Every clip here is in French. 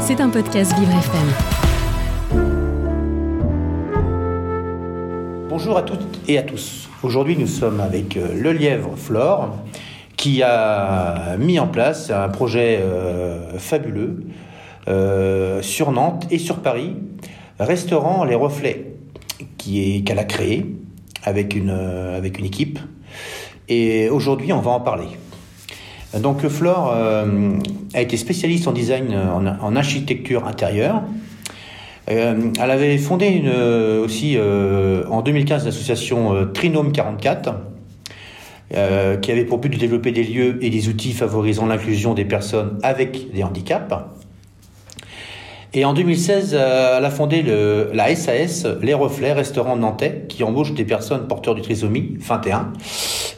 C'est un podcast Vivre FM. Bonjour à toutes et à tous. Aujourd'hui, nous sommes avec euh, Le Lièvre Flore qui a mis en place un projet euh, fabuleux euh, sur Nantes et sur Paris, restaurant Les Reflets, qu'elle a créé avec une équipe. Et aujourd'hui, on va en parler. Donc Flore euh, a été spécialiste en design, en, en architecture intérieure. Euh, elle avait fondé euh, aussi euh, en 2015 l'association euh, Trinome 44, euh, qui avait pour but de développer des lieux et des outils favorisant l'inclusion des personnes avec des handicaps. Et en 2016, euh, elle a fondé la SAS, Les Reflets, restaurant nantais, qui embauche des personnes porteurs du trisomie 21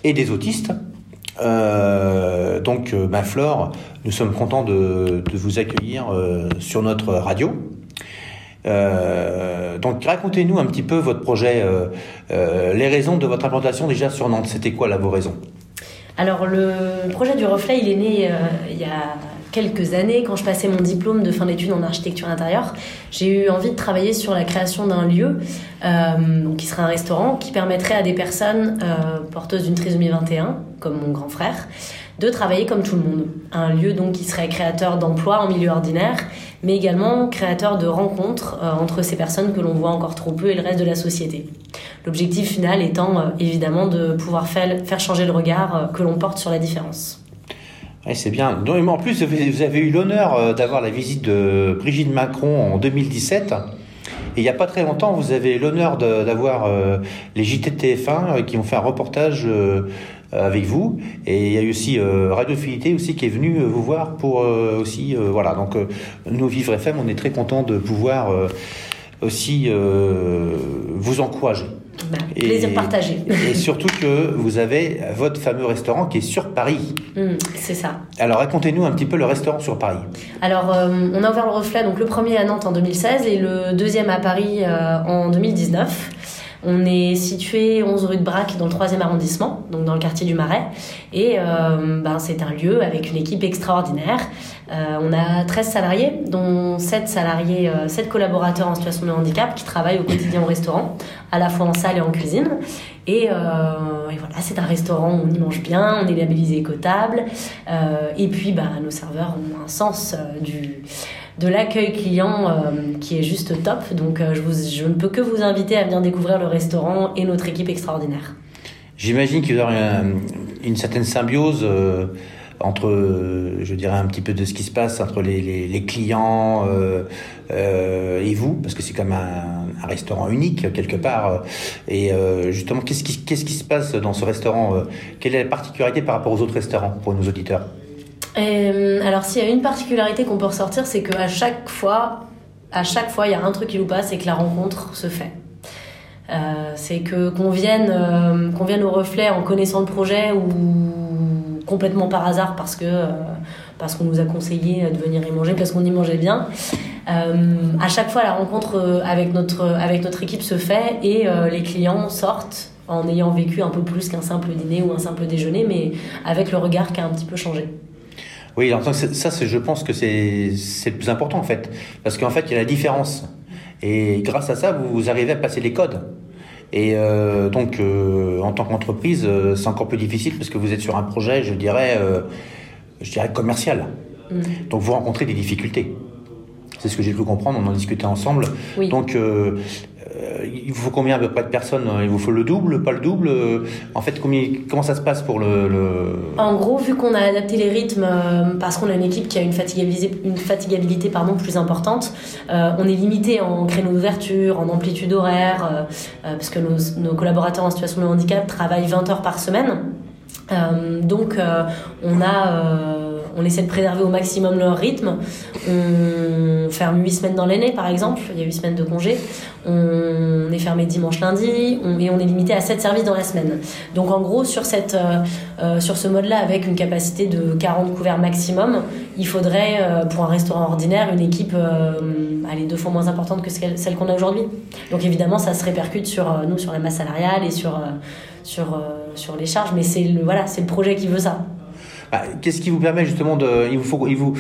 et des autistes. Euh, donc, ma Flore, nous sommes contents de, vous accueillir euh, sur notre radio. Donc, racontez-nous un petit peu votre projet, les raisons de votre implantation déjà sur Nantes. C'était quoi là vos raisons? Alors le projet du reflet, il est né il y a quelques années quand je passais mon diplôme de fin d'études en architecture intérieure. J'ai eu envie de travailler sur la création d'un lieu euh, donc qui serait un restaurant qui permettrait à des personnes euh, porteuses d'une trisomie 21, comme mon grand frère, de travailler comme tout le monde. Un lieu donc qui serait créateur d'emplois en milieu ordinaire, mais également créateur de rencontres euh, entre ces personnes que l'on voit encore trop peu et le reste de la société. L'objectif final étant euh, évidemment de pouvoir faire, changer le regard euh, que l'on porte sur la différence. Ouais, c'est bien. Donc, En plus, vous avez- eu l'honneur euh, d'avoir la visite de Brigitte Macron en 2017. Et il n'y a pas très longtemps, vous avez l'honneur d'avoir euh, les JT de TF1 euh, qui ont fait un reportage avec vous. Et il y a eu aussi euh, Radio Fidélité aussi qui est venu vous voir pour aussi voilà. Donc nous Vivre FM, on est très content de pouvoir aussi vous encourager. Bah, plaisir partagé. Et surtout que vous avez votre fameux restaurant qui est sur Paris. Hum, c'est ça. Alors racontez-nous un petit peu le restaurant sur Paris. Alors, euh, on a ouvert le reflet, donc le premier à Nantes en 2016 et le deuxième à Paris euh, en 2019. On est situé 11 rue de Brac dans le 3e arrondissement, donc dans le quartier du Marais. Et euh, ben, c'est un lieu avec une équipe extraordinaire. Euh, on a 13 salariés, dont 7 salariés, euh, 7 collaborateurs en situation de handicap qui travaillent au quotidien au restaurant, à la fois en salle et en cuisine. Et, euh, et voilà, c'est un restaurant où on y mange bien, on est labellisé écotable. Euh, et puis, bah, nos serveurs ont un sens euh, du, de l'accueil client euh, qui est juste top. Donc, euh, je, ne peux que vous inviter à venir découvrir le restaurant et notre équipe extraordinaire. J'imagine qu'il y aura une, certaine symbiose euh, entre, je dirais, un petit peu de ce qui se passe entre les, clients et vous, parce que c'est comme un, un restaurant unique quelque part. Et justement, qu'est-ce qui, se passe dans ce restaurant Quelle est la particularité par rapport aux autres restaurants pour nos auditeurs? Euh, alors, s'il y a une particularité qu'on peut ressortir, c'est qu'à chaque fois, à chaque fois, il y a un truc qui nous passe, c'est que la rencontre se fait. Euh, c'est que qu'on vienne, euh, qu'on vienne au reflet en connaissant le projet ou complètement par hasard parce que parce qu'on nous a conseillé de venir y manger parce qu'on y mangeait bien. À chaque fois, la rencontre avec notre avec notre équipe se fait et les clients sortent en ayant vécu un peu plus qu'un simple dîner ou un simple déjeuner, mais avec le regard qui a un petit peu changé. Oui, alors ça, je pense que c'est c'est le plus important en fait, parce qu'en fait, il y a la différence. Et grâce à ça, vous arrivez à passer les codes. Et euh, donc, euh, en tant qu'entreprise, euh, c'est encore plus difficile parce que vous êtes sur un projet, je dirais, je dirais commercial. Mm. Donc, vous rencontrez des difficultés. C'est ce que j'ai pu comprendre, on en discutait ensemble. Oui. Donc, il vous faut combien à peu près de personnes Il vous faut le double, pas le double? Euh, En fait, comment ça se passe pour le... En gros, vu qu'on a adapté les rythmes euh, parce qu'on a une équipe qui a une fatigabilité, pardon, plus importante, euh, on est limité en créneau d'ouverture, en amplitude horaire, euh, euh, parce que nos, collaborateurs en situation de handicap travaillent 20 heures par semaine. Euh, donc, euh, on a, euh, on essaie de préserver au maximum leur rythme. On ferme 8 semaines dans l'année, par exemple. Il y a 8 semaines de congé. On est fermé dimanche, lundi, et on est limité à 7 services dans la semaine. Donc, en gros, sur, cette, euh, euh, sur ce mode-là, avec une capacité de 40 couverts maximum, il faudrait, euh, pour un restaurant ordinaire, une équipe euh, deux fois moins importante que celle qu'on a aujourd'hui. Donc, évidemment, ça se répercute sur nous, sur la masse salariale et sur, sur, sur les charges. Mais c'est le, voilà, c'est le projet qui veut ça. Bah, Qu'est-ce qui vous permet justement de... Il vous faut, il vous,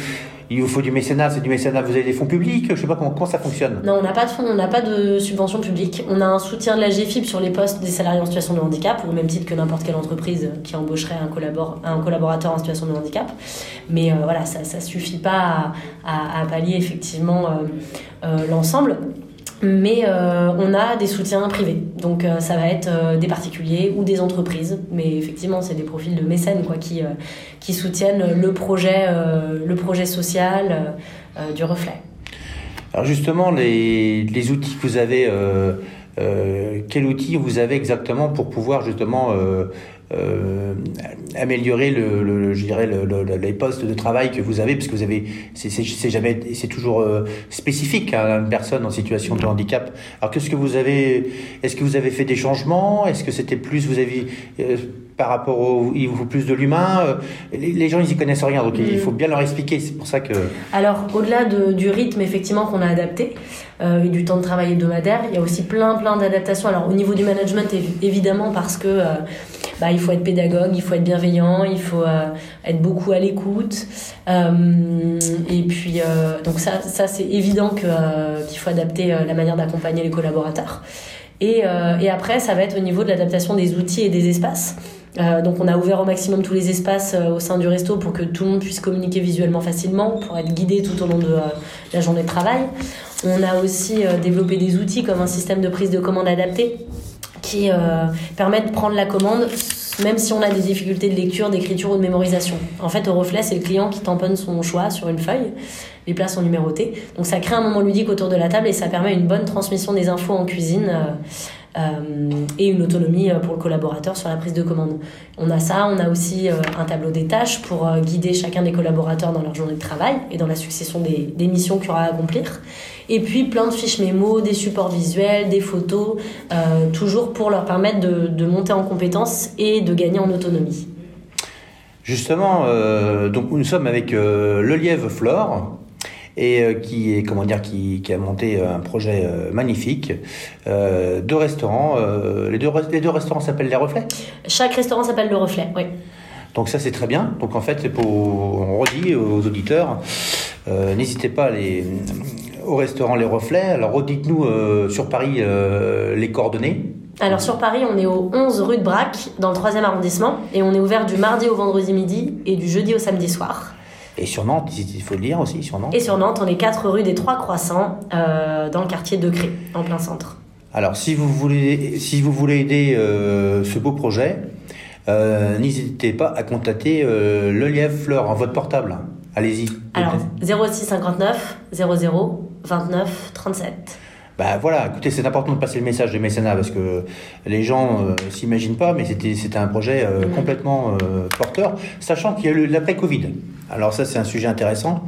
il vous faut du mécénat, c'est du mécénat, vous avez des fonds publics, je sais pas comment, comment ça fonctionne. Non, on n'a pas de fonds, on n'a pas de subvention publique. On a un soutien de la GFIP sur les postes des salariés en situation de handicap, au même titre que n'importe quelle entreprise qui embaucherait un, collabor un collaborateur en situation de handicap. Mais euh, voilà, ça ne suffit pas à, à, pallier effectivement euh, euh, l'ensemble mais euh, on a des soutiens privés. Donc euh, ça va être euh, des particuliers ou des entreprises, mais effectivement c'est des profils de mécènes qui, qui soutiennent le projet, le projet social du reflet. Alors justement, les, les outils que vous avez, quel outil vous avez exactement pour pouvoir justement euh, améliorer le, le, je dirais le, les postes de travail que vous avez, parce que vous avez, c'est jamais, c'est toujours euh, spécifique à une personne en situation de handicap. Alors qu'est-ce que vous avez, est-ce que vous avez fait des changements? Est-ce que c'était plus, vous avez euh, par rapport au, il vous faut plus de l'humain? Les, gens ils y connaissent rien, donc il mm. faut bien leur expliquer. C'est pour ça que. Alors au-delà de, du rythme effectivement qu'on a adapté et du temps de travail hebdomadaire, il y a aussi plein plein d'adaptations. Alors au niveau du management évidemment parce que bah, il faut être pédagogue, il faut être bienveillant, il faut euh, être beaucoup à l'écoute. Euh, et puis, euh, donc ça, ça c'est évident qu'il faut adapter la manière d'accompagner les collaborateurs. Et, après, ça va être au niveau de l'adaptation des outils et des espaces. donc on a ouvert au maximum tous les espaces au sein du resto pour que tout le monde puisse communiquer visuellement facilement, pour être guidé tout au long de la journée de travail. On a aussi développé des outils comme un système de prise de commande adapté qui permet de prendre la commande même si on a des difficultés de lecture, d'écriture ou de mémorisation. En fait, au reflet, c'est le client qui tamponne son choix sur une feuille. Les plats sont numérotés. Donc ça crée un moment ludique autour de la table et ça permet une bonne transmission des infos en cuisine. Euh, euh, et une autonomie euh, pour le collaborateur sur la prise de commande. On a ça, on a aussi euh, un tableau des tâches pour guider chacun des collaborateurs dans leur journée de travail et dans la succession des, des missions qu'il aura à accomplir. Et puis plein de fiches mémo, des supports visuels, des photos, toujours pour leur permettre de, de, monter en compétences et de gagner en autonomie. Justement, donc nous sommes avec le lièvre Flore, et euh, qui est comment dire qui, qui, a monté euh, un projet euh, magnifique deux restaurants les deux les deux restaurants s'appellent les reflets? Chaque restaurant s'appelle le reflet oui. Donc ça c'est très bien. Donc en fait pour on redit aux auditeurs n'hésitez pas à aller au restaurant les reflets alors redites-nous sur Paris les coordonnées alors sur Paris, on est au 11 rue de Brac, dans le 3e arrondissement, et on est ouvert du mardi au vendredi midi et du jeudi au samedi soir. Et sur Nantes, il faut le dire aussi, sur Nantes. Et sur Nantes, on est 4 rue des Trois Croissants, euh, dans le quartier de Cré, en plein centre. Alors, si vous voulez, si vous voulez aider euh, ce beau projet, euh, n'hésitez pas à contacter le Lièvre Fleur en votre portable. Allez-y. Alors, 06 59 00 29 37. Bah voilà, écoutez, c'est important de passer le message de mécénat parce que les gens euh, s'imaginent pas, mais c'était c'était un projet euh, complètement euh, porteur, sachant qu'il y a eu l'après-Covid. Alors ça, c'est un sujet intéressant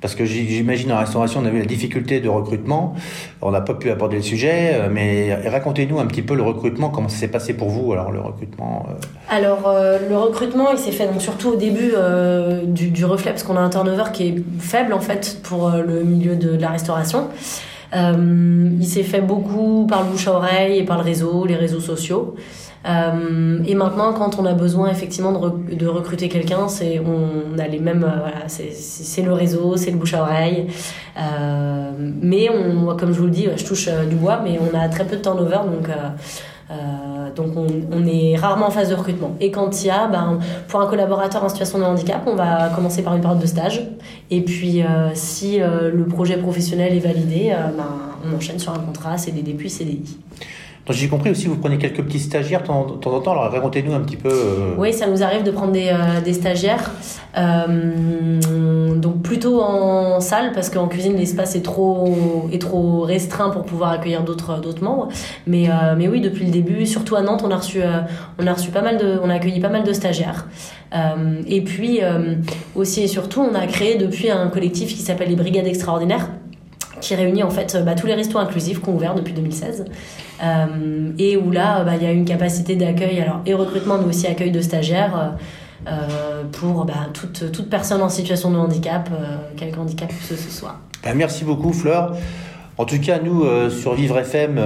parce que j'imagine en restauration, on a eu la difficulté de recrutement, on n'a pas pu aborder le sujet, mais racontez-nous un petit peu le recrutement, comment ça s'est passé pour vous, alors le recrutement Alors le recrutement, il s'est fait donc surtout au début du, reflet, parce qu'on a un turnover qui est faible en fait pour le milieu de, de la restauration. Euh, il s'est fait beaucoup par le bouche à oreille et par le réseau, les réseaux sociaux. Euh, et maintenant, quand on a besoin effectivement de, recruter quelqu'un, c'est on a les mêmes, euh, voilà, c'est le réseau, c'est le bouche à oreille. Euh, mais on, comme je vous le dis, je touche du bois, mais on a très peu de turnover, donc donc on, est rarement en phase de recrutement. Et quand il y a, ben, pour un collaborateur en situation de handicap, on va commencer par une période de stage. Et puis si le projet professionnel est validé, ben, on enchaîne sur un contrat CDD puis CDI. J'ai compris aussi, vous prenez quelques petits stagiaires de temps, en temps. Alors racontez-nous un petit peu. Oui, ça nous arrive de prendre des, des stagiaires. Euh, donc plutôt en salle parce qu'en cuisine l'espace est trop est trop restreint pour pouvoir accueillir d'autres membres. Mais euh, mais oui depuis le début, surtout à Nantes, on a reçu euh, on a reçu pas mal de on a accueilli pas mal de stagiaires. et puis aussi et surtout on a créé depuis un collectif qui s'appelle les Brigades extraordinaires qui réunit en fait bah, tous les restos inclusifs qu'on ouvert depuis 2016 et où là bah, il y a une capacité d'accueil alors et recrutement mais aussi accueil de stagiaires euh, pour bah, toute, personne en situation de handicap, euh, quelque handicap que ce soit. Merci beaucoup Fleur. En tout cas, nous, euh, sur Vivre FM,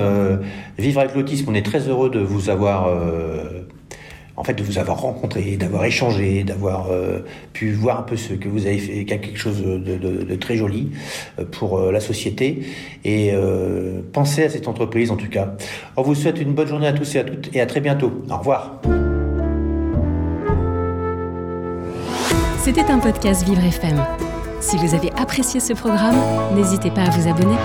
Vivre avec l'autisme, on est très heureux de vous avoir en fait, de vous avoir rencontré, d'avoir échangé, d'avoir euh, pu voir un peu ce que vous avez fait, quelque chose de, très joli euh, pour euh, la société. Et pensez à cette entreprise, en tout cas. On vous souhaite une bonne journée à tous et à toutes, et à très bientôt. Au revoir. C'était un podcast Vivre FM. Si vous avez apprécié ce programme, n'hésitez pas à vous abonner.